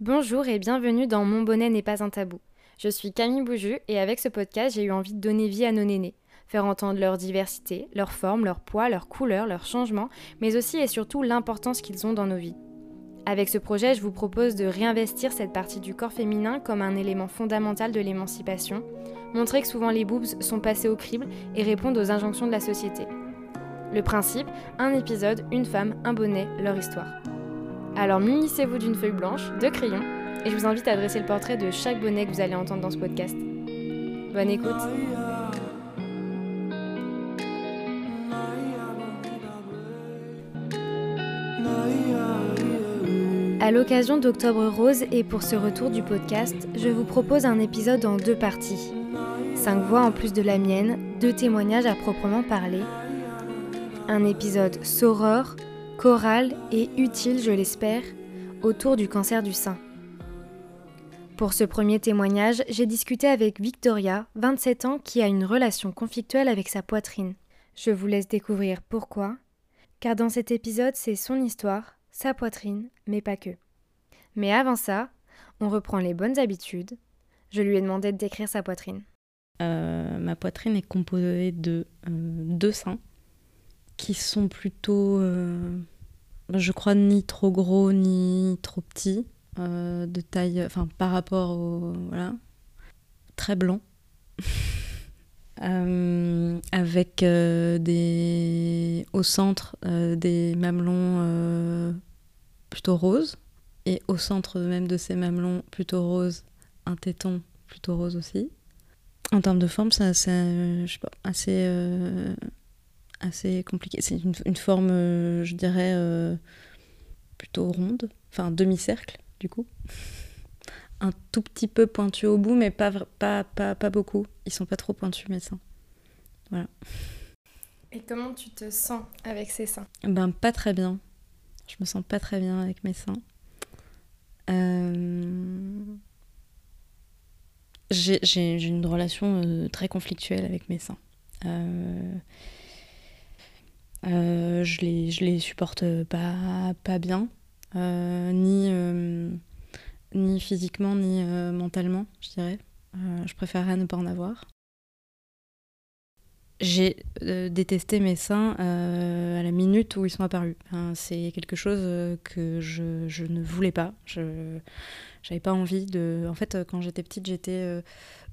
Bonjour et bienvenue dans Mon bonnet n'est pas un tabou. Je suis Camille Bouju et avec ce podcast, j'ai eu envie de donner vie à nos nénés, faire entendre leur diversité, leur forme, leur poids, leur couleur, leurs changements, mais aussi et surtout l'importance qu'ils ont dans nos vies. Avec ce projet, je vous propose de réinvestir cette partie du corps féminin comme un élément fondamental de l'émancipation, montrer que souvent les boobs sont passés au crible et répondent aux injonctions de la société. Le principe, un épisode, une femme, un bonnet, leur histoire. Alors munissez-vous d'une feuille blanche, de crayons, et je vous invite à dresser le portrait de chaque bonnet que vous allez entendre dans ce podcast. Bonne écoute À l'occasion d'Octobre Rose et pour ce retour du podcast, je vous propose un épisode en deux parties. Cinq voix en plus de la mienne, deux témoignages à proprement parler, un épisode saureur, choral et utile, je l'espère, autour du cancer du sein. Pour ce premier témoignage, j'ai discuté avec Victoria, 27 ans, qui a une relation conflictuelle avec sa poitrine. Je vous laisse découvrir pourquoi, car dans cet épisode, c'est son histoire, sa poitrine, mais pas que. Mais avant ça, on reprend les bonnes habitudes. Je lui ai demandé de décrire sa poitrine. Euh, ma poitrine est composée de euh, deux seins qui sont plutôt, euh, je crois, ni trop gros ni trop petits, euh, de taille, enfin par rapport au, voilà, très blanc, euh, avec des, au centre des mamelons plutôt roses, et au centre même de ces mamelons plutôt roses, un téton plutôt rose aussi. En termes de forme, c'est assez, je sais pas, assez assez compliqué. C'est une, forme, euh, je dirais, euh, plutôt ronde, enfin demi-cercle du coup. Un tout petit peu pointu au bout, mais pas, pas, pas, pas beaucoup. Ils sont pas trop pointus, mes seins. Voilà. Et comment tu te sens avec ces seins? Ben, pas très bien. Je me sens pas très bien avec mes seins. Euh... J'ai une relation euh, très conflictuelle avec mes seins. Euh... Euh, je, les, je les supporte pas, pas bien, euh, ni, euh, ni physiquement, ni mentalement, je dirais. je préférerais ne pas en avoir. J'ai détesté mes seins à la minute où ils sont apparus. c'est quelque chose que je, je, ne voulais pas. Je n'avais pas envie de. En fait, quand j'étais petite, j'étais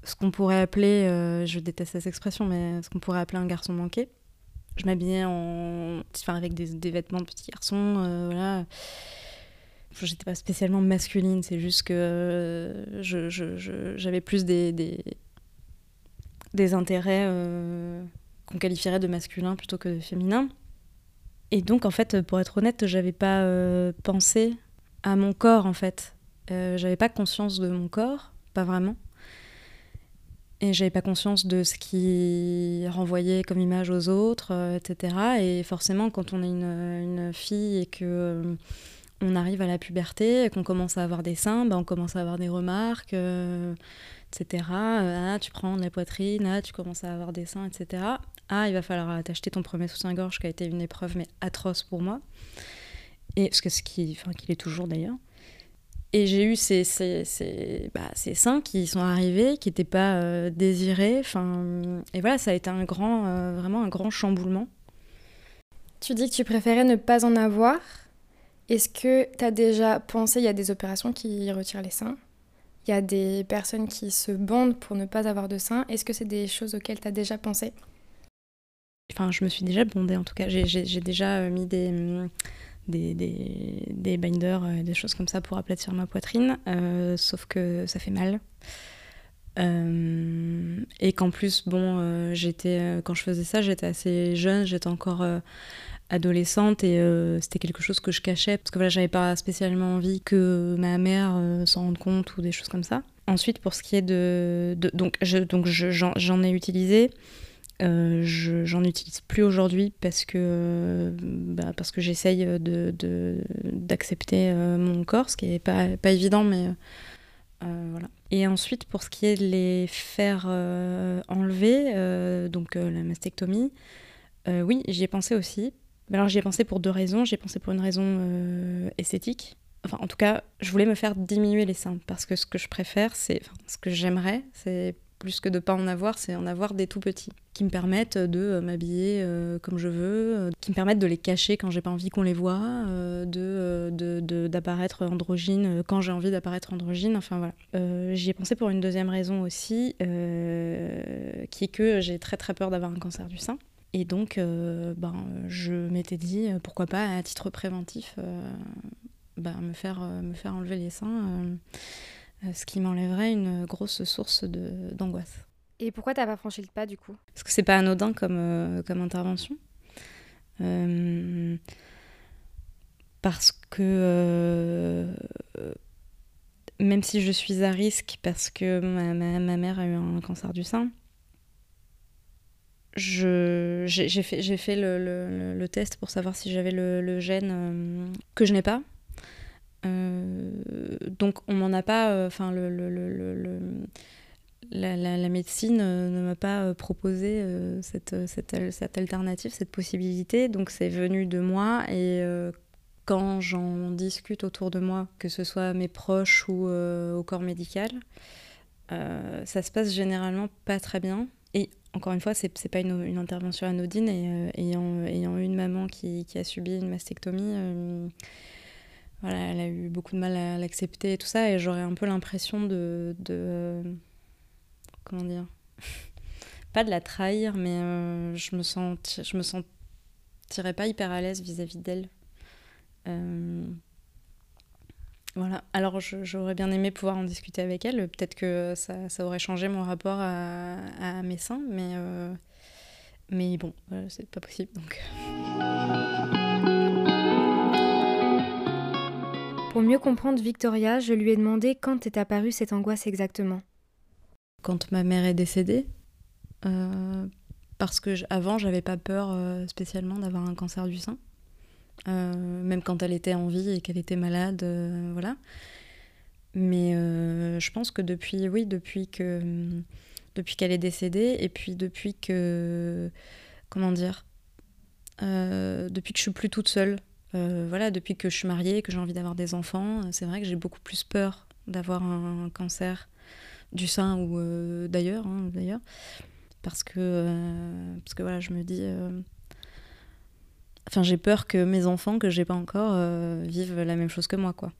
ce qu'on pourrait appeler, je déteste cette expression, mais ce qu'on pourrait appeler un garçon manqué je m'habillais en... enfin, avec des, vêtements de petit garçon. Euh, voilà. J'étais pas spécialement masculine, c'est juste que euh, j'avais plus des, des, intérêts euh, qu'on qualifierait de masculin plutôt que de féminin. Et donc, en fait, pour être honnête, j'avais pas pensé à mon corps, en fait. j'avais pas conscience de mon corps, pas vraiment. Et j'avais pas conscience de ce qui renvoyait comme image aux autres, euh, etc. Et forcément, quand on est une, une fille et que euh, on arrive à la puberté, et qu'on commence à avoir des seins, ben on commence à avoir des remarques, euh, etc. ah, tu prends de la poitrine, ah, tu commences à avoir des seins, etc. Ah, il va falloir t'acheter ton premier soutien-gorge, qui a été une épreuve mais atroce pour moi. Et parce que ce qui, enfin, est toujours d'ailleurs. Et j'ai eu ces, ces, ces, bah, ces, seins qui sont arrivés, qui n'étaient pas euh, désirés. Et voilà, ça a été un grand, euh, vraiment un grand chamboulement. Tu dis que tu préférais ne pas en avoir. Est-ce que tu as déjà pensé, il y a des opérations qui retirent les seins Il y a des personnes qui se bandent pour ne pas avoir de seins. Est-ce que c'est des choses auxquelles tu as déjà pensé? Enfin, je me suis déjà bondée en tout cas. J'ai déjà euh, mis des des, des, des binders, euh, des choses comme ça pour aplatir ma poitrine, euh, sauf que ça fait mal. Euh, et qu'en plus, bon, j'étais quand je faisais ça, j'étais assez jeune, j'étais encore adolescente et c'était quelque chose que je cachais parce que voilà, j'avais pas spécialement envie que ma mère s'en rende compte ou des choses comme ça. Ensuite, pour ce qui est de, de donc, je, donc j'en ai utilisé. Euh, j'en utilise plus aujourd'hui parce que, bah, parce que j'essaye d'accepter de, euh, mon corps, ce qui n'est pas, pas évident, mais euh, voilà. Et ensuite, pour ce qui est de les faire enlever, donc la mastectomie, oui, j'y ai pensé aussi. Alors j'y ai pensé pour deux raisons. J'ai pensé pour une raison esthétique, enfin en tout cas, je voulais me faire diminuer les seins parce que ce que je préfère, c'est, ce que j'aimerais, c'est plus que de pas en avoir, c'est en avoir des tout petits qui me permettent de euh, m'habiller euh, comme je veux, euh, qui me permettent de les cacher quand j'ai pas envie qu'on les voit, d'apparaître androgyne quand j'ai envie d'apparaître androgyne. J'y ai pensé pour une deuxième raison aussi, qui est que j'ai très très peur d'avoir un cancer du sein. Et donc, ben, je m'étais dit, pourquoi pas, à titre préventif, ben, me, faire, me faire enlever les seins, ce qui m'enlèverait une grosse source d'angoisse. Et pourquoi t'as pas franchi le pas du coup? Parce que c'est pas anodin comme, euh, comme intervention. Euh, parce que euh, même si je suis à risque parce que ma, ma, mère a eu un cancer du sein, j'ai fait, fait le, le, le, test pour savoir si j'avais le, gène que je n'ai pas. Donc on m'en a pas, enfin le, la, médecine euh, ne m'a pas euh, proposé euh, cette, cette, alternative, cette possibilité. Donc c'est venu de moi et quand j'en discute autour de moi, que ce soit mes proches ou au corps médical, ça se passe généralement pas très bien. Et encore une fois, c'est pas une, intervention anodine. Et ayant, ayant eu une maman qui, a subi une mastectomie, voilà, elle a eu beaucoup de mal à l'accepter et tout ça. Et j'aurais un peu l'impression de comment dire pas de la trahir mais euh, je me je me sentirais pas hyper à l'aise vis-à-vis d'elle. Euh, voilà. Alors j'aurais bien aimé pouvoir en discuter avec elle. Peut-être que ça, ça, aurait changé mon rapport à, à mes seins mais euh, mais bon c'est pas possible donc Pour mieux comprendre Victoria, je lui ai demandé quand est apparue cette angoisse exactement quand ma mère est décédée. Euh, parce que avant, j'avais pas peur euh, spécialement d'avoir un cancer du sein. Euh, même quand elle était en vie et qu'elle était malade, voilà. Mais je pense que depuis, oui, depuis que depuis qu'elle est décédée et puis depuis que comment dire, depuis que je suis plus toute seule, voilà, depuis que je suis mariée, que j'ai envie d'avoir des enfants, c'est vrai que j'ai beaucoup plus peur d'avoir un cancer du sein ou euh, d'ailleurs, hein, d'ailleurs, parce que euh, parce que voilà, je me dis, euh, enfin j'ai peur que mes enfants que j'ai pas encore vivent la même chose que moi, quoi.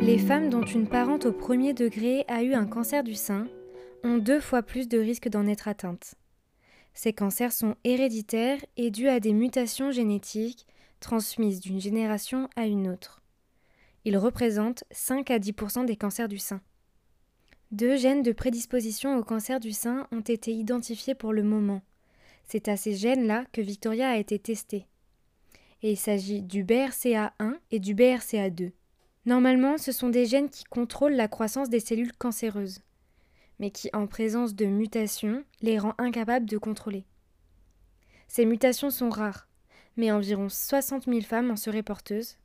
Les femmes dont une parente au premier degré a eu un cancer du sein ont deux fois plus de risques d'en être atteintes. Ces cancers sont héréditaires et dus à des mutations génétiques transmises d'une génération à une autre. Ils représentent 5 à 10% des cancers du sein. Deux gènes de prédisposition au cancer du sein ont été identifiés pour le moment. C'est à ces gènes-là que Victoria a été testée. Et il s'agit du BRCA1 et du BRCA2. Normalement, ce sont des gènes qui contrôlent la croissance des cellules cancéreuses, mais qui, en présence de mutations, les rend incapables de contrôler. Ces mutations sont rares, mais environ 60 000 femmes en seraient porteuses,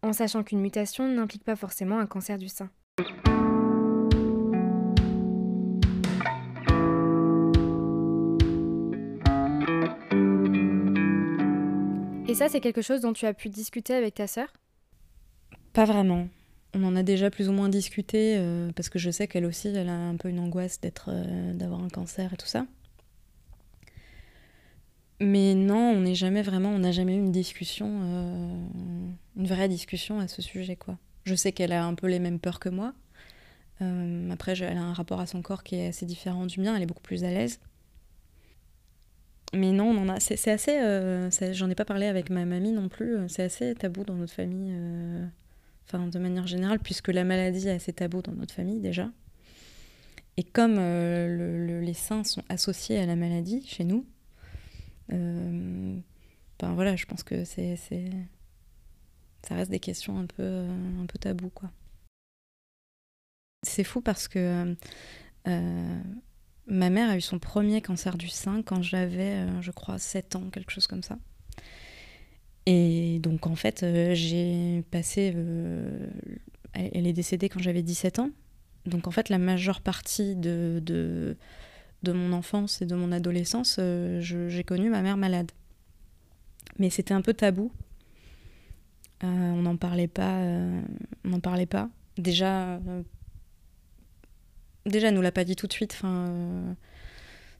en sachant qu'une mutation n'implique pas forcément un cancer du sein. Et ça, c'est quelque chose dont tu as pu discuter avec ta sœur? Pas vraiment. On en a déjà plus ou moins discuté euh, parce que je sais qu'elle aussi, elle a un peu une angoisse euh, d'avoir un cancer et tout ça. Mais non, on n'est jamais vraiment, on n'a jamais eu une discussion, euh, une vraie discussion à ce sujet, quoi. Je sais qu'elle a un peu les mêmes peurs que moi. Après, elle a un rapport à son corps qui est assez différent du mien, elle est beaucoup plus à l'aise. Mais non, on a, c'est, assez, j'en ai pas parlé avec ma mamie non plus, c'est assez tabou dans notre famille, enfin de manière générale, puisque la maladie est assez tabou dans notre famille déjà. Et comme les seins sont associés à la maladie chez nous, euh, ben voilà, je pense que c'est, c'est, ça reste des questions un peu, euh, un peu tabou, quoi. C'est fou parce que euh, ma mère a eu son premier cancer du sein quand j'avais, je crois, 7 ans, quelque chose comme ça. Et donc, en fait, j'ai passé. elle est décédée quand j'avais 17 ans. Donc, en fait, la majeure partie de, de de mon enfance et de mon adolescence, euh, j'ai connu ma mère malade. mais c'était un peu tabou. on n'en parlait pas. on n'en parlait pas. Déjà, déjà, elle nous l'a pas dit tout de suite.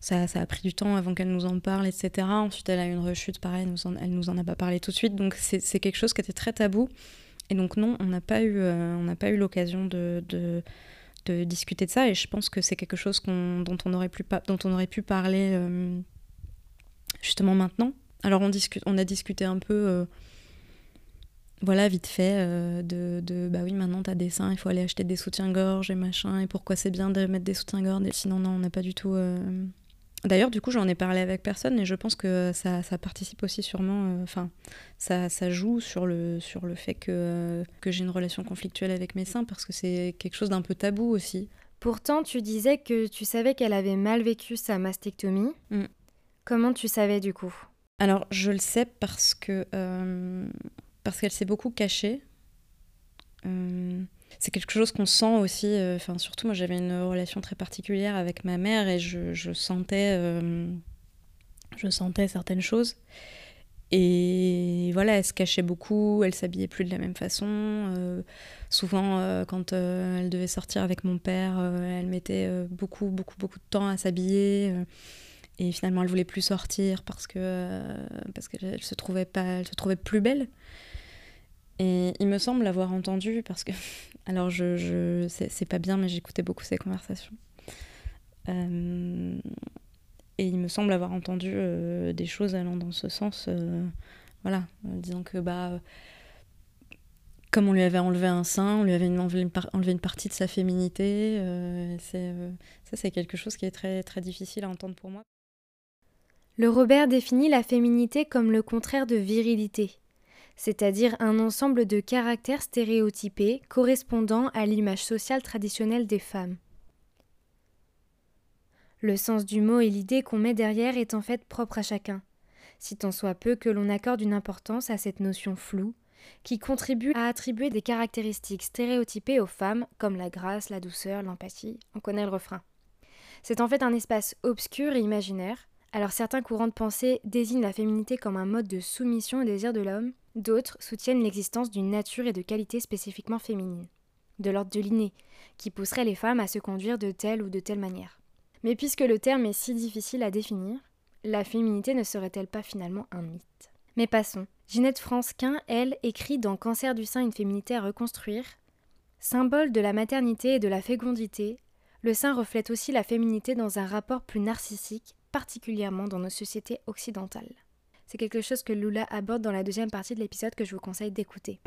Ça, a pris du temps avant qu'elle nous en parle, etc. Ensuite, elle a eu une rechute, pareil, elle nous en, nous en a pas parlé tout de suite. Donc, c'est quelque chose qui était très tabou. Et donc, non, on n'a pas eu, pas eu l'occasion de, discuter de ça. Et je pense que c'est quelque chose dont, on aurait pu parler justement maintenant. Alors, on, discute, on a discuté un peu voilà, vite fait, euh, de, de, bah oui, maintenant t'as des seins, il faut aller acheter des soutiens-gorge et machin, et pourquoi c'est bien de mettre des soutiens-gorge, sinon non, on n'a pas du tout... Euh. D'ailleurs, du coup, j'en ai parlé avec personne, et je pense que ça, ça participe aussi sûrement, euh, enfin, ça, ça, joue sur le, sur le fait que, que j'ai une relation conflictuelle avec mes seins, parce que c'est quelque chose d'un peu tabou aussi. Pourtant, tu disais que tu savais qu'elle avait mal vécu sa mastectomie. Mm. Comment tu savais du coup? Alors, je le sais parce que parce qu'elle s'est beaucoup cachée. Euh, c'est quelque chose qu'on sent aussi. Euh, enfin, surtout, moi, j'avais une relation très particulière avec ma mère et je, sentais, euh, je sentais certaines choses. Et voilà, elle se cachait beaucoup, elle s'habillait plus de la même façon. souvent, quand elle devait sortir avec mon père, elle mettait beaucoup, beaucoup, beaucoup de temps à s'habiller. et finalement, elle voulait plus sortir parce que parce qu'elle se trouvait pas, elle se trouvait plus belle. Et il me semble l'avoir entendu parce que, alors je, je c'est pas bien, mais j'écoutais beaucoup ces conversations. Euh, et il me semble avoir entendu euh, des choses allant dans ce sens, euh, voilà, disant que bah, comme on lui avait enlevé un sein, on lui avait enlevé une, enlevé une partie de sa féminité. ça, c'est quelque chose qui est très très difficile à entendre pour moi. Le Robert définit la féminité comme le contraire de virilité c'est-à-dire un ensemble de caractères stéréotypés correspondant à l'image sociale traditionnelle des femmes. Le sens du mot et l'idée qu'on met derrière est en fait propre à chacun, si tant soit peu que l'on accorde une importance à cette notion floue, qui contribue à attribuer des caractéristiques stéréotypées aux femmes, comme la grâce, la douceur, l'empathie, on connaît le refrain. C'est en fait un espace obscur et imaginaire, alors certains courants de pensée désignent la féminité comme un mode de soumission au désir de l'homme, D'autres soutiennent l'existence d'une nature et de qualités spécifiquement féminines, de l'ordre de l'inné, qui pousserait les femmes à se conduire de telle ou de telle manière. Mais puisque le terme est si difficile à définir, la féminité ne serait-elle pas finalement un mythe? Mais passons. Ginette Fransquin, elle, écrit dans Cancer du sein, une féminité à reconstruire. Symbole de la maternité et de la fécondité, le sein reflète aussi la féminité dans un rapport plus narcissique, particulièrement dans nos sociétés occidentales. C'est quelque chose que Lula aborde dans la deuxième partie de l'épisode que je vous conseille d'écouter.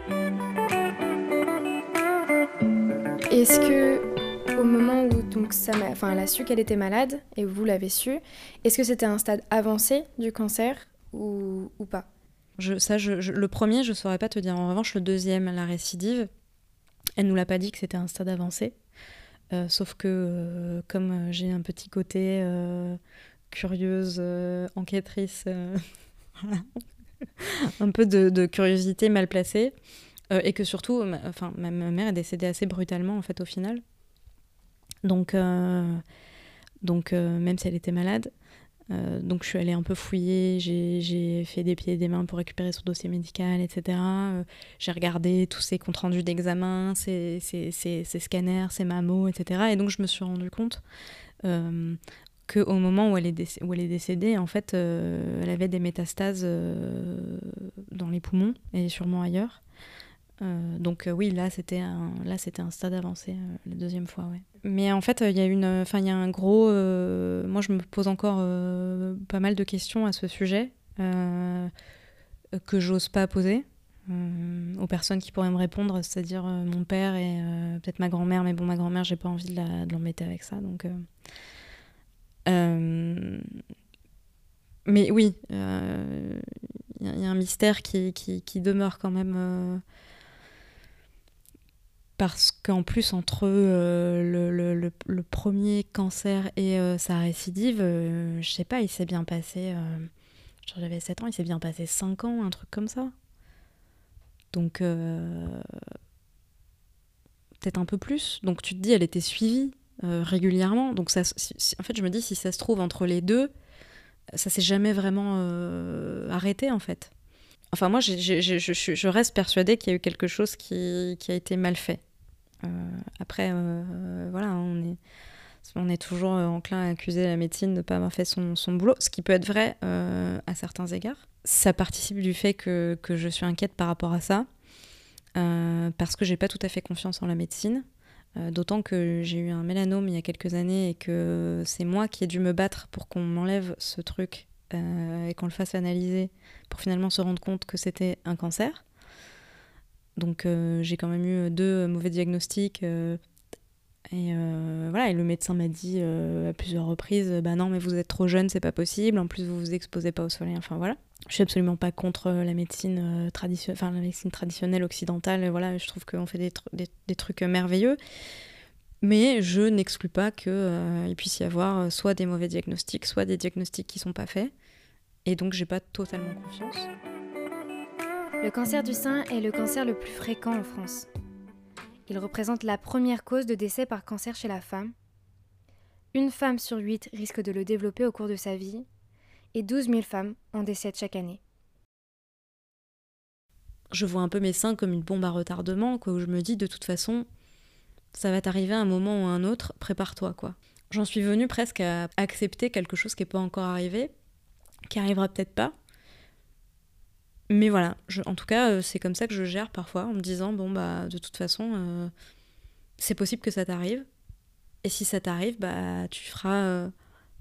Est-ce que au moment où donc ça enfin, elle a su qu'elle était malade et vous l'avez su, est-ce que c'était un stade avancé du cancer ou, ou pas? Je, ça, je, le premier, je saurais pas te dire. En revanche, le deuxième, la récidive, elle nous l'a pas dit que c'était un stade avancé. Euh, sauf que euh, comme euh, j'ai un petit côté curieuse, enquêtrice un peu de, curiosité mal placée. Euh, et que surtout, ma, enfin, ma, mère est décédée assez brutalement, en fait, au final. Donc, euh, donc euh, même si elle était malade, donc je suis allée un peu fouiller, j'ai fait des pieds et des mains pour récupérer son dossier médical, etc. j'ai regardé tous ses comptes rendus d'examen, ses, scanners, ses mammos, etc. Et donc je me suis rendu compte qu'au moment où elle, est décédée, en fait, euh, elle avait des métastases euh, dans les poumons et sûrement ailleurs. Euh, donc oui, là c'était un, un stade avancé la deuxième fois, ouais. Mais en fait, il y a y a un gros, moi je me pose encore pas mal de questions à ce sujet que j'ose pas poser aux personnes qui pourraient me répondre, c'est-à-dire mon père et peut-être ma grand-mère, mais bon ma grand-mère j'ai pas envie de l'embêter avec ça, donc mais oui, il euh, y, a un mystère qui, qui, demeure quand même. Euh, parce qu'en plus, entre le, le, le, premier cancer et sa récidive, je sais pas, il s'est bien passé. J'avais 7 ans, il s'est bien passé 5 ans, un truc comme ça. Donc, peut-être un peu plus. Donc, tu te dis, elle était suivie. Euh, régulièrement. Donc en fait, je me dis si ça se trouve entre les deux, ça s'est jamais vraiment euh, arrêté en fait. Enfin, moi, je, reste persuadée qu'il y a eu quelque chose qui, a été mal fait. Euh, après, voilà, on est, toujours enclin à accuser la médecine de ne pas avoir fait son, boulot, ce qui peut être vrai à certains égards. Ça participe du fait que, je suis inquiète par rapport à ça, parce que j'ai pas tout à fait confiance en la médecine. D'autant que j'ai eu un mélanome il y a quelques années et que c'est moi qui ai dû me battre pour qu'on m'enlève ce truc euh, et qu'on le fasse analyser pour finalement se rendre compte que c'était un cancer. Donc euh, j'ai quand même eu deux mauvais diagnostics. Euh, et voilà, et le médecin m'a dit à plusieurs reprises Bah non, mais vous êtes trop jeune, c'est pas possible. En plus, vous vous exposez pas au soleil. Enfin voilà. Je suis absolument pas contre la médecine, traditionnelle, enfin, la médecine traditionnelle occidentale. Voilà, je trouve qu'on fait des, des, trucs merveilleux. Mais je n'exclus pas qu'il euh, puisse y avoir soit des mauvais diagnostics, soit des diagnostics qui sont pas faits. Et donc, j'ai pas totalement confiance. Le cancer du sein est le cancer le plus fréquent en France. Il représente la première cause de décès par cancer chez la femme. Une femme sur huit risque de le développer au cours de sa vie, et 12 000 femmes en décèdent chaque année. Je vois un peu mes seins comme une bombe à retardement, où je me dis de toute façon, ça va t'arriver à un moment ou à un autre, prépare-toi quoi. J'en suis venue presque à accepter quelque chose qui n'est pas encore arrivé, qui arrivera peut-être pas. Mais voilà, en tout cas, euh, c'est comme ça que je gère parfois, en me disant, bon, bah, de toute façon, euh, c'est possible que ça t'arrive. Et si ça t'arrive, bah, tu feras, euh,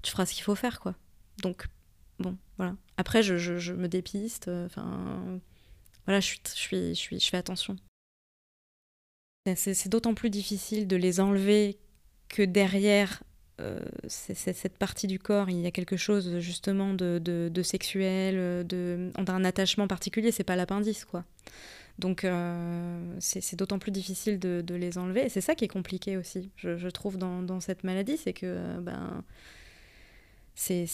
tu feras ce qu'il faut faire, quoi. Donc, bon, voilà. Après, je, me dépiste, enfin, voilà, je, je fais attention. C'est d'autant plus difficile de les enlever que derrière euh, cette partie du corps, il y a quelque chose justement de, de, sexuel, de, d'un attachement particulier, c'est pas l'appendice quoi. Donc euh, c'est d'autant plus difficile de, les enlever. Et c'est ça qui est compliqué aussi, je, trouve, dans, dans, cette maladie, c'est que euh, ben, c'est.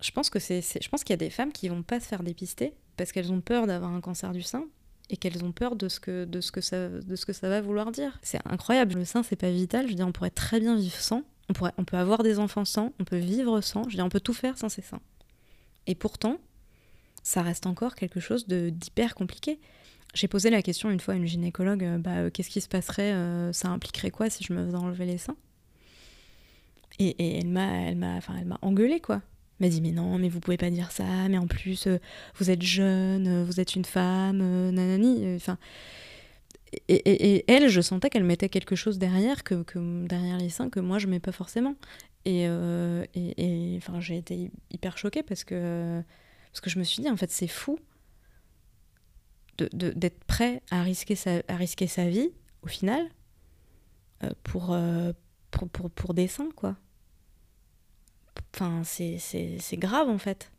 Je pense que c'est, je pense qu'il y a des femmes qui vont pas se faire dépister parce qu'elles ont peur d'avoir un cancer du sein et qu'elles ont peur de ce que, de, ce que ça, de ce que ça va vouloir dire. C'est incroyable, le sein c'est pas vital, je veux dire on pourrait très bien vivre sans, on, pourrait, on peut avoir des enfants sans, on peut vivre sans, je veux dire on peut tout faire sans ces seins. Et pourtant, ça reste encore quelque chose d'hyper compliqué. J'ai posé la question une fois à une gynécologue, euh, bah, euh, qu'est-ce qui se passerait, euh, ça impliquerait quoi si je me faisais enlever les seins? Et, et, elle m'a, elle m'a, enfin, elle m'a engueulée quoi m'a dit mais non, mais vous pouvez pas dire ça, mais en plus euh, vous êtes jeune, euh, vous êtes une femme, euh, nanani. Enfin, et, elle, je sentais qu'elle mettait quelque chose derrière, que, derrière les seins, que moi je mets pas forcément. Et, enfin, j'ai été hyper choquée parce que, parce que je me suis dit en fait c'est fou d'être de, prêt à risquer, sa, à risquer sa vie au final pour, pour, pour, pour des seins quoi. Enfin, c'est grave en fait.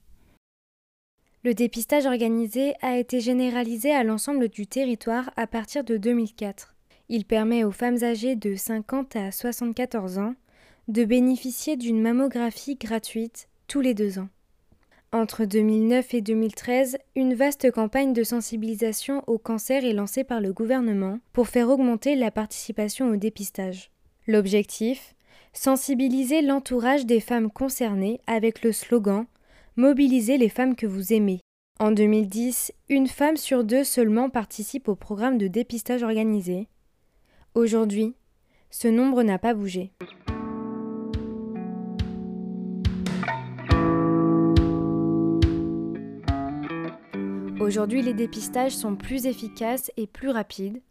Le dépistage organisé a été généralisé à l'ensemble du territoire à partir de 2004. Il permet aux femmes âgées de 50 à 74 ans de bénéficier d'une mammographie gratuite tous les deux ans. Entre 2009 et 2013, une vaste campagne de sensibilisation au cancer est lancée par le gouvernement pour faire augmenter la participation au dépistage. L'objectif sensibiliser l'entourage des femmes concernées avec le slogan Mobilisez les femmes que vous aimez. En 2010, une femme sur deux seulement participe au programme de dépistage organisé. Aujourd'hui, ce nombre n'a pas bougé. Aujourd'hui, les dépistages sont plus efficaces et plus rapides.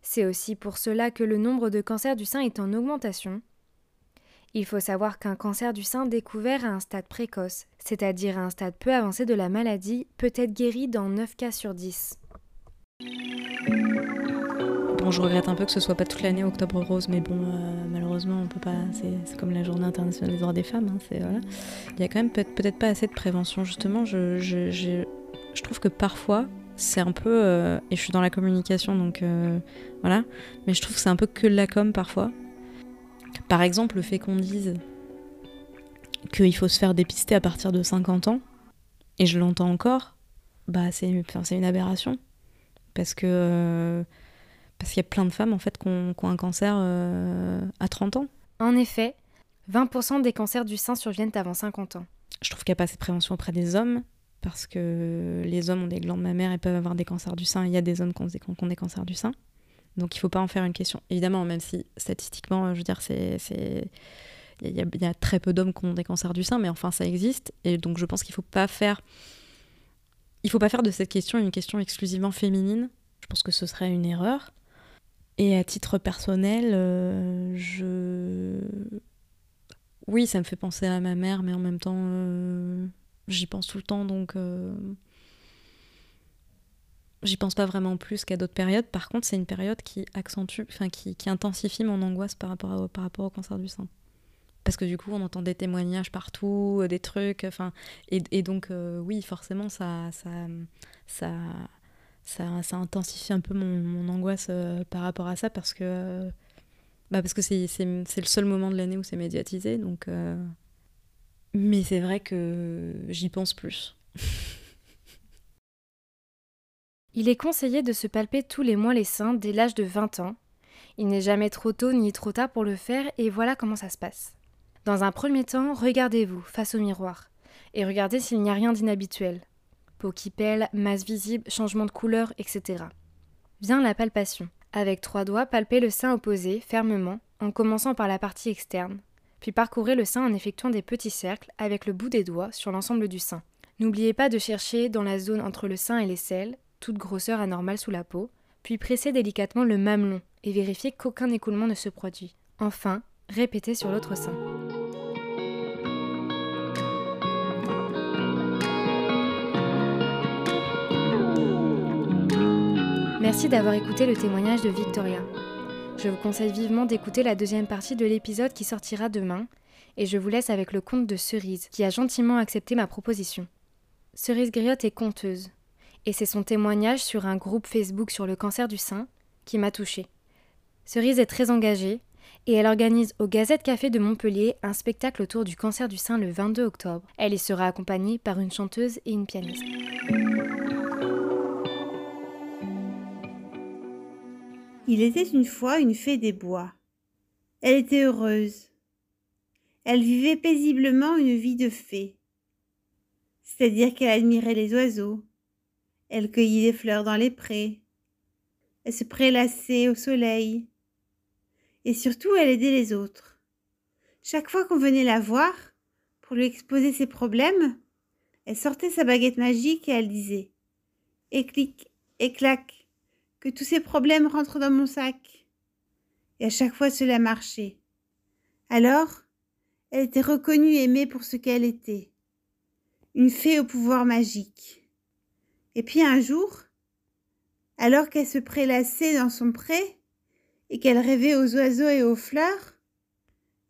C'est aussi pour cela que le nombre de cancers du sein est en augmentation il faut savoir qu'un cancer du sein découvert à un stade précoce, c'est-à-dire à un stade peu avancé de la maladie, peut être guéri dans 9 cas sur 10. Bon, je regrette un peu que ce soit pas toute l'année Octobre Rose, mais bon, euh, malheureusement, on peut pas. C'est comme la Journée internationale des droits des femmes. Hein. Il y a quand même peut-être pas assez de prévention. Justement, je, trouve que parfois, c'est un peu. Euh, et je suis dans la communication, donc euh, voilà. Mais je trouve que c'est un peu que la com parfois. Par exemple, le fait qu'on dise qu'il faut se faire dépister à partir de 50 ans, et je l'entends encore, bah c'est une aberration. Parce que parce qu'il y a plein de femmes en fait qui ont, un cancer euh, à 30 ans. En effet, 20% des cancers du sein surviennent avant 50 ans. Je trouve qu'il n'y a pas assez de prévention auprès des hommes, parce que les hommes ont des glandes mammaires et peuvent avoir des cancers du sein. Il y a des hommes qui ont des, cancers du sein. Donc il ne faut pas en faire une question. Évidemment, même si statistiquement, je veux dire, c'est il y, a très peu d'hommes qui ont des cancers du sein, mais enfin ça existe. Et donc je pense qu'il faut pas faire, il faut pas faire de cette question une question exclusivement féminine. Je pense que ce serait une erreur. Et à titre personnel, euh, je, oui, ça me fait penser à ma mère, mais en même temps, euh, j'y pense tout le temps, donc euh, j'y pense pas vraiment plus qu'à d'autres périodes. Par contre, c'est une période qui accentue, enfin qui, qui, intensifie mon angoisse par rapport, par rapport au cancer du sein parce que du coup on entend des témoignages partout, euh, des trucs, enfin et, donc euh, oui forcément ça ça ça ça, intensifie un peu mon, angoisse euh, par rapport à ça parce que bah parce que c'est le seul moment de l'année où c'est médiatisé donc mais c'est vrai que j'y pense plus. Il est conseillé de se palper tous les mois les seins dès l'âge de 20 ans. Il n'est jamais trop tôt ni trop tard pour le faire et voilà comment ça se passe. Dans un premier temps, regardez-vous face au miroir et regardez s'il n'y a rien d'inhabituel. Peau qui pèle, masse visible, changement de couleur, etc. Vient la palpation. Avec trois doigts, palpez le sein opposé fermement en commençant par la partie externe, puis parcourez le sein en effectuant des petits cercles avec le bout des doigts sur l'ensemble du sein. N'oubliez pas de chercher dans la zone entre le sein et les selles, toute grosseur anormale sous la peau, puis pressez délicatement le mamelon et vérifiez qu'aucun écoulement ne se produit. Enfin, répétez sur l'autre sein. Merci d'avoir écouté le témoignage de Victoria. Je vous conseille vivement d'écouter la deuxième partie de l'épisode qui sortira demain, et je vous laisse avec le conte de Cerise, qui a gentiment accepté ma proposition. Cerise Griotte est conteuse, et c'est son témoignage sur un groupe Facebook sur le cancer du sein qui m'a touchée. Cerise est très engagée, et elle organise au Gazette Café de Montpellier un spectacle autour du cancer du sein le 22 octobre. Elle y sera accompagnée par une chanteuse et une pianiste. Il était une fois une fée des bois. Elle était heureuse. Elle vivait paisiblement une vie de fée. C'est-à-dire qu'elle admirait les oiseaux. Elle cueillait des fleurs dans les prés. Elle se prélassait au soleil. Et surtout, elle aidait les autres. Chaque fois qu'on venait la voir, pour lui exposer ses problèmes, elle sortait sa baguette magique et elle disait Et clic, et clac, que tous ces problèmes rentrent dans mon sac. Et à chaque fois cela marchait. Alors, elle était reconnue et aimée pour ce qu'elle était. Une fée au pouvoir magique. Et puis un jour, alors qu'elle se prélassait dans son pré et qu'elle rêvait aux oiseaux et aux fleurs,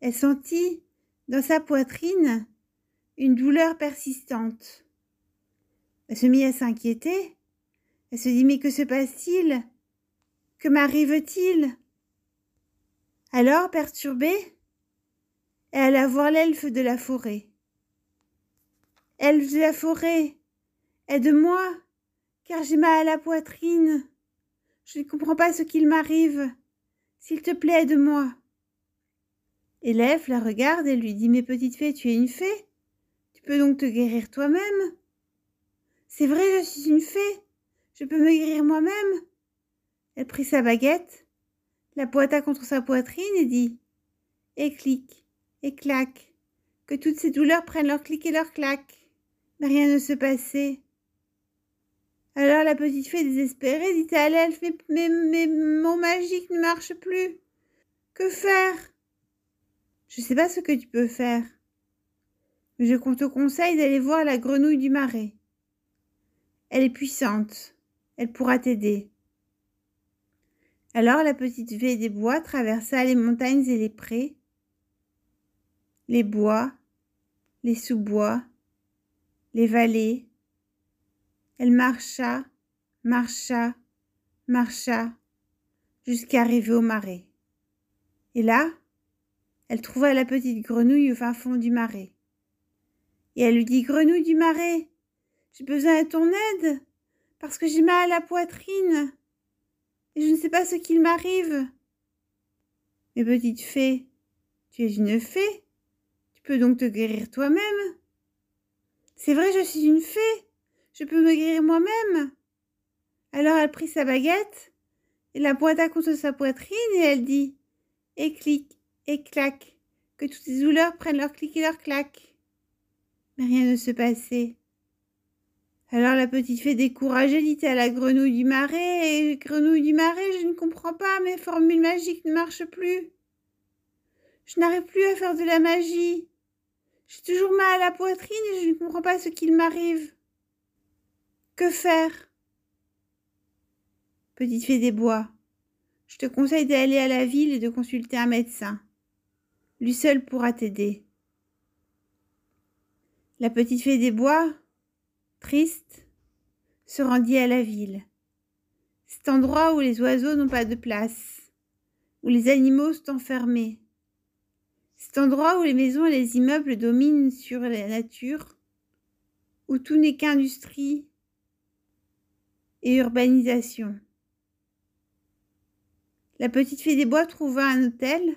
elle sentit dans sa poitrine une douleur persistante. Elle se mit à s'inquiéter elle se dit Mais que se passe-t-il? Que m'arrive-t-il? Alors, perturbée, elle alla voir l'elfe de la forêt. Elfe de la forêt, aide-moi, car j'ai mal à la poitrine. Je ne comprends pas ce qu'il m'arrive. S'il te plaît, aide-moi. L'elfe la regarde et lui dit Mais petite fée, tu es une fée. Tu peux donc te guérir toi-même. C'est vrai, je suis une fée. Je peux me guérir moi-même. Elle prit sa baguette, la pointa contre sa poitrine et dit Et clic, et clac, que toutes ces douleurs prennent leur clic et leur clac. Mais rien ne se passait. Alors la petite fée désespérée dit à l'elfe mais, mais, mon magique ne marche plus. Que faire? Je ne sais pas ce que tu peux faire. Mais je te conseille d'aller voir la grenouille du marais. Elle est puissante. Elle pourra t'aider. Alors la petite fée des bois traversa les montagnes et les prés, les bois, les sous-bois, les vallées. Elle marcha, marcha, marcha, jusqu'à arriver au marais. Et là, elle trouva la petite grenouille au fin fond du marais. Et elle lui dit Grenouille du marais, j'ai besoin de ton aide parce que j'ai mal à la poitrine et je ne sais pas ce qu'il m'arrive. Mais petite fée, tu es une fée, tu peux donc te guérir toi-même. C'est vrai, je suis une fée, Je peux me guérir moi-même. Alors elle prit sa baguette et la pointa contre sa poitrine et elle dit Et clic, et clac, que toutes ces douleurs prennent leur clic et leur clac. Mais rien ne se passait. Alors la petite fée découragée dit à la grenouille du marais Et grenouille du marais, je ne comprends pas, mes formules magiques ne marchent plus. Je n'arrive plus à faire de la magie. J'ai toujours mal à la poitrine et je ne comprends pas ce qu'il m'arrive. Que faire? Petite fée des bois, je te conseille d'aller à la ville et de consulter un médecin. Lui seul pourra t'aider. La petite fée des bois, triste, se rendit à la ville. Cet endroit où les oiseaux n'ont pas de place, où les animaux sont enfermés. Cet endroit où les maisons et les immeubles dominent sur la nature, où tout n'est qu'industrie et urbanisation. La petite fée des bois trouva un hôtel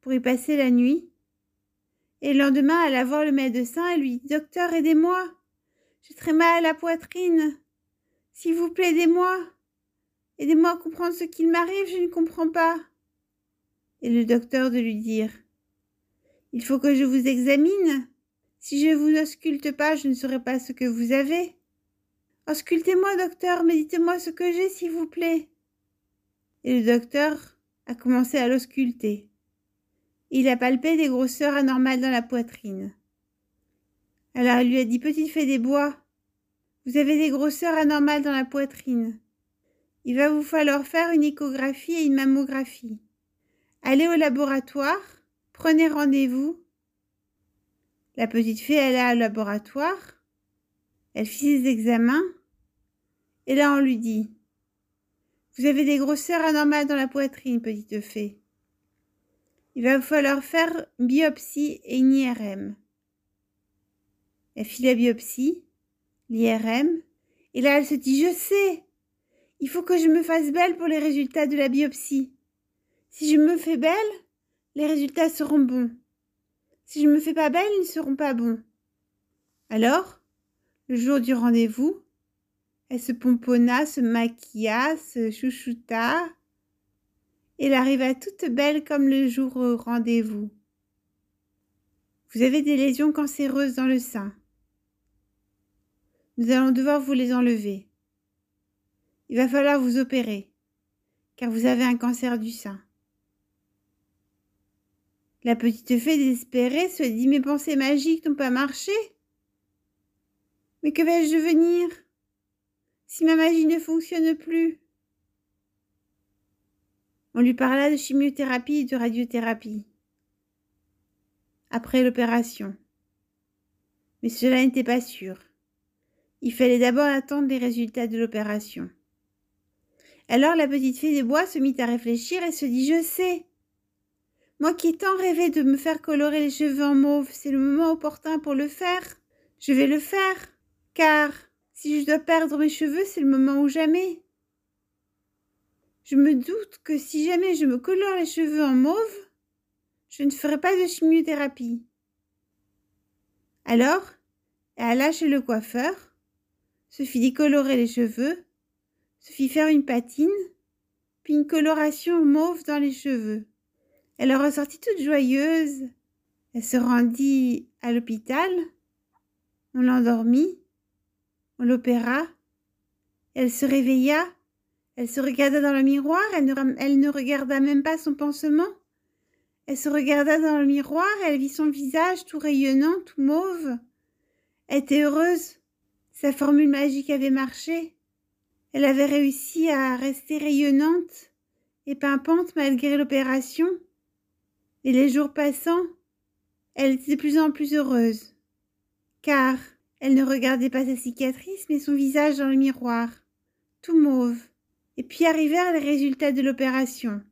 pour y passer la nuit. Et le lendemain, alla voir le médecin et lui dit Docteur, aidez-moi. J'ai très mal à la poitrine. S'il vous plaît, aidez-moi. Aidez-moi à comprendre ce qu'il m'arrive, je ne comprends pas. Et le docteur de lui dire Il faut que je vous examine. Si je ne vous ausculte pas, je ne saurai pas ce que vous avez. Auscultez-moi, docteur, mais dites-moi ce que j'ai, s'il vous plaît et le docteur a commencé à l'ausculter. Il a palpé des grosseurs anormales dans la poitrine. Alors il lui a dit Petite fée des bois, vous avez des grosseurs anormales dans la poitrine. Il va vous falloir faire une échographie et une mammographie. Allez au laboratoire, prenez rendez-vous. La petite fée alla au laboratoire, elle fit ses examens, et là on lui dit vous avez des grosseurs anormales dans la poitrine, petite fée. Il va falloir faire biopsie et une IRM. Elle fit la biopsie, l'IRM, et là elle se dit Je sais, il faut que je me fasse belle pour les résultats de la biopsie. Si je me fais belle, les résultats seront bons. Si je me fais pas belle, ils ne seront pas bons. Alors, le jour du rendez-vous, elle se pomponna, se maquilla, se chouchouta. Elle arriva toute belle comme le jour au rendez-vous. Vous avez des lésions cancéreuses dans le sein. Nous allons devoir vous les enlever. Il va falloir vous opérer, car vous avez un cancer du sein. La petite fée désespérée se dit Mes pensées magiques n'ont pas marché. Mais que vais-je devenir si ma magie ne fonctionne plus? On lui parla de chimiothérapie et de radiothérapie. Après l'opération. Mais cela n'était pas sûr. Il fallait d'abord attendre les résultats de l'opération. Alors la petite fille des bois se mit à réfléchir et se dit Je sais. Moi qui ai tant rêvé de me faire colorer les cheveux en mauve, c'est le moment opportun pour le faire. Je vais le faire. Car si je dois perdre mes cheveux, c'est le moment ou jamais. Je me doute que si jamais je me colore les cheveux en mauve, je ne ferai pas de chimiothérapie. Alors, elle alla chez le coiffeur, se fit décolorer les cheveux, se fit faire une patine, puis une coloration mauve dans les cheveux. Elle ressortit toute joyeuse. Elle se rendit à l'hôpital. On l'endormit l'opéra. Elle se réveilla. Elle se regarda dans le miroir. Elle ne, elle ne regarda même pas son pansement. Elle se regarda dans le miroir. Elle vit son visage tout rayonnant, tout mauve. Elle était heureuse. Sa formule magique avait marché. Elle avait réussi à rester rayonnante et pimpante malgré l'opération. Et les jours passant, elle était de plus en plus heureuse. Car elle ne regardait pas sa cicatrice, mais son visage dans le miroir, tout mauve. Et puis arrivèrent les résultats de l'opération.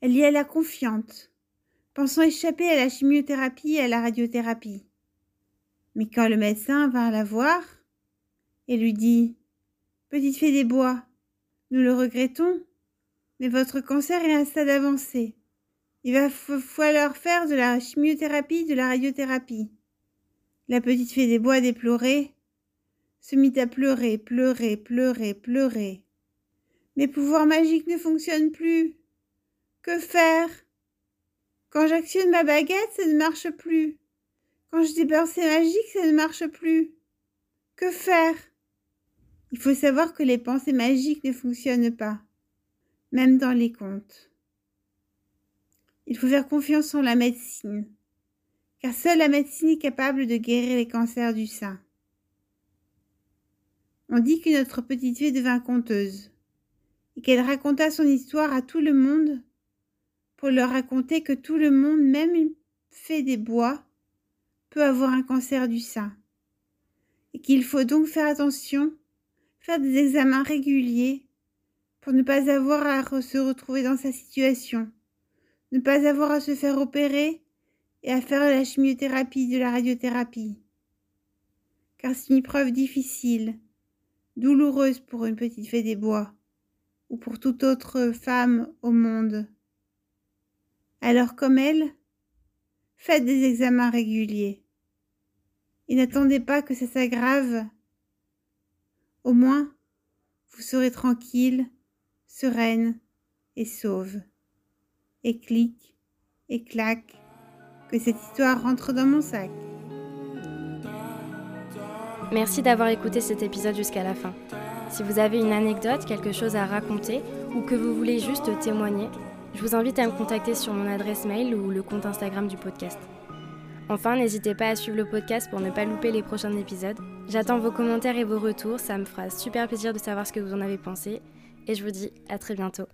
Elle y alla confiante, pensant échapper à la chimiothérapie et à la radiothérapie. Mais quand le médecin vint la voir et lui dit Petite fée des bois, nous le regrettons, mais votre cancer est à un stade avancé. Il va falloir faire de la chimiothérapie, de la radiothérapie. La petite fée des bois déplorait. se mit à pleurer, pleurer, pleurer, pleurer. Mes pouvoirs magiques ne fonctionnent plus. Que faire? Quand j'actionne ma baguette, ça ne marche plus. Quand je dépense magique, ça ne marche plus. Que faire? Il faut savoir que les pensées magiques ne fonctionnent pas, même dans les contes. Il faut faire confiance en la médecine, car seule la médecine est capable de guérir les cancers du sein. On dit que notre petite fille devint conteuse, et qu'elle raconta son histoire à tout le monde pour leur raconter que tout le monde, même fait des bois, peut avoir un cancer du sein, et qu'il faut donc faire attention, faire des examens réguliers pour ne pas avoir à se retrouver dans sa situation, ne pas avoir à se faire opérer et à faire la chimiothérapie de la radiothérapie. Car c'est une épreuve difficile, douloureuse pour une petite fée des bois ou pour toute autre femme au monde. Alors comme elle, faites des examens réguliers et n'attendez pas que ça s'aggrave. Au moins, vous serez tranquille, sereine et sauve. Et clic, et clac, que cette histoire rentre dans mon sac. Merci d'avoir écouté cet épisode jusqu'à la fin. Si vous avez une anecdote, quelque chose à raconter ou que vous voulez juste témoigner, je vous invite à me contacter sur mon adresse mail ou le compte Instagram du podcast. Enfin, n'hésitez pas à suivre le podcast pour ne pas louper les prochains épisodes. J'attends vos commentaires et vos retours, ça me fera super plaisir de savoir ce que vous en avez pensé. Et je vous dis à très bientôt.